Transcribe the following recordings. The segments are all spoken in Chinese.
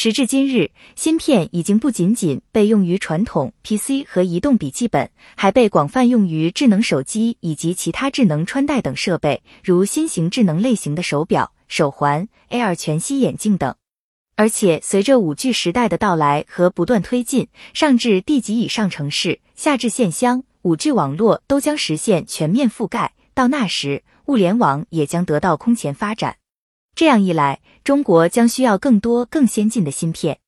时至今日，芯片已经不仅仅被用于传统 PC 和移动笔记本，还被广泛用于智能手机以及其他智能穿戴等设备，如新型智能类型的手表、手环、AR 全息眼镜等。而且，随着五 G 时代的到来和不断推进，上至地级以上城市，下至县乡，五 G 网络都将实现全面覆盖。到那时，物联网也将得到空前发展。这样一来，中国将需要更多更先进的芯片。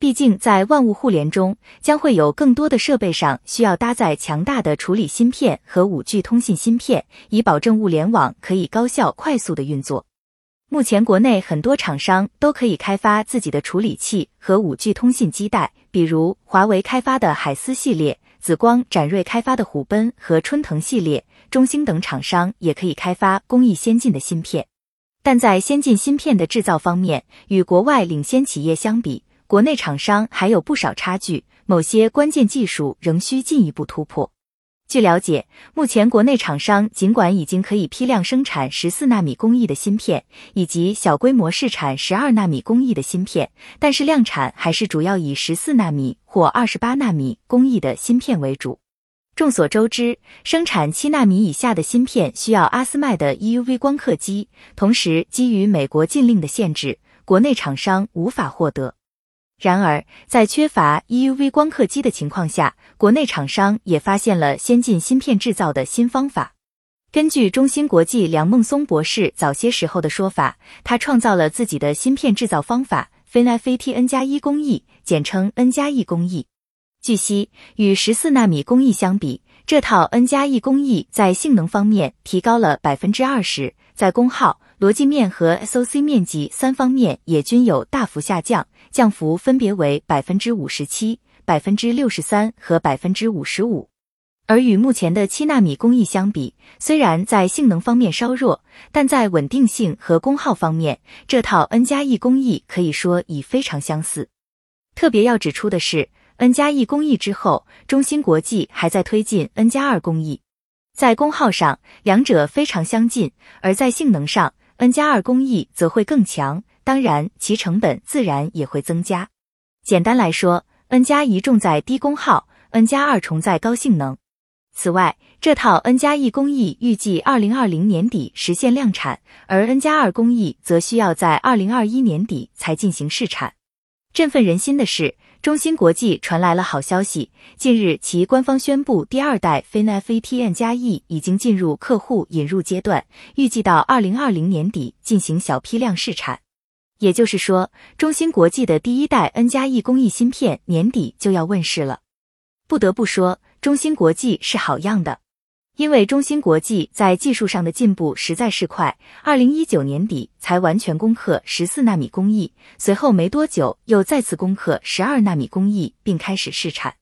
毕竟，在万物互联中，将会有更多的设备上需要搭载强大的处理芯片和五 G 通信芯片，以保证物联网可以高效快速的运作。目前，国内很多厂商都可以开发自己的处理器和五 G 通信基带，比如华为开发的海思系列、紫光展锐开发的虎贲和春腾系列，中兴等厂商也可以开发工艺先进的芯片。但在先进芯片的制造方面，与国外领先企业相比，国内厂商还有不少差距，某些关键技术仍需进一步突破。据了解，目前国内厂商尽管已经可以批量生产十四纳米工艺的芯片，以及小规模试产十二纳米工艺的芯片，但是量产还是主要以十四纳米或二十八纳米工艺的芯片为主。众所周知，生产七纳米以下的芯片需要阿斯麦的 EUV 光刻机，同时基于美国禁令的限制，国内厂商无法获得。然而，在缺乏 EUV 光刻机的情况下，国内厂商也发现了先进芯片制造的新方法。根据中芯国际梁孟松博士早些时候的说法，他创造了自己的芯片制造方法 FinFET N 加一工艺，简称 N 加一工艺。据悉，与十四纳米工艺相比，这套 N 加一工艺在性能方面提高了百分之二十，在功耗、逻辑面和 SOC 面积三方面也均有大幅下降，降幅分别为百分之五十七、百分之六十三和百分之五十五。而与目前的七纳米工艺相比，虽然在性能方面稍弱，但在稳定性和功耗方面，这套 N 加一工艺可以说已非常相似。特别要指出的是。N 加一工艺之后，中芯国际还在推进 N 加二工艺，在功耗上两者非常相近，而在性能上 N 加二工艺则会更强，当然其成本自然也会增加。简单来说，N 加一重在低功耗，N 加二重在高性能。此外，这套 N 加一工艺预计二零二零年底实现量产，而 N 加二工艺则需要在二零二一年底才进行试产。振奋人心的是。中芯国际传来了好消息，近日其官方宣布，第二代 FinFET N 加 E 已经进入客户引入阶段，预计到二零二零年底进行小批量试产。也就是说，中芯国际的第一代 N 加 E 工艺芯片年底就要问世了。不得不说，中芯国际是好样的。因为中芯国际在技术上的进步实在是快，二零一九年底才完全攻克十四纳米工艺，随后没多久又再次攻克十二纳米工艺，并开始试产。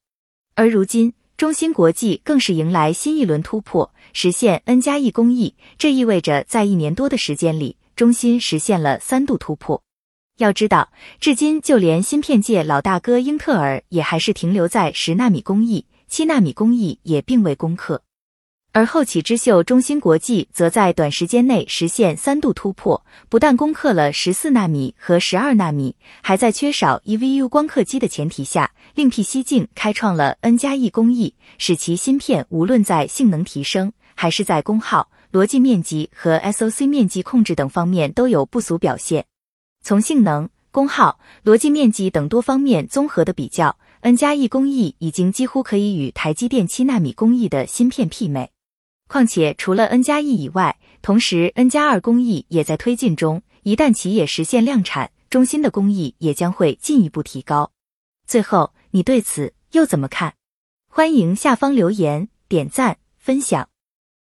而如今，中芯国际更是迎来新一轮突破，实现 N 加一工艺，这意味着在一年多的时间里，中芯实现了三度突破。要知道，至今就连芯片界老大哥英特尔也还是停留在十纳米工艺，七纳米工艺也并未攻克。而后起之秀中芯国际则在短时间内实现三度突破，不但攻克了十四纳米和十二纳米，还在缺少 EUV 光刻机的前提下，另辟蹊径开创了 N 加 E 工艺，使其芯片无论在性能提升，还是在功耗、逻辑面积和 SOC 面积控制等方面都有不俗表现。从性能、功耗、逻辑面积等多方面综合的比较，N 加 E 工艺已经几乎可以与台积电七纳米工艺的芯片媲美。况且，除了 N 加一以外，同时 N 加二工艺也在推进中。一旦企业实现量产，中心的工艺也将会进一步提高。最后，你对此又怎么看？欢迎下方留言、点赞、分享。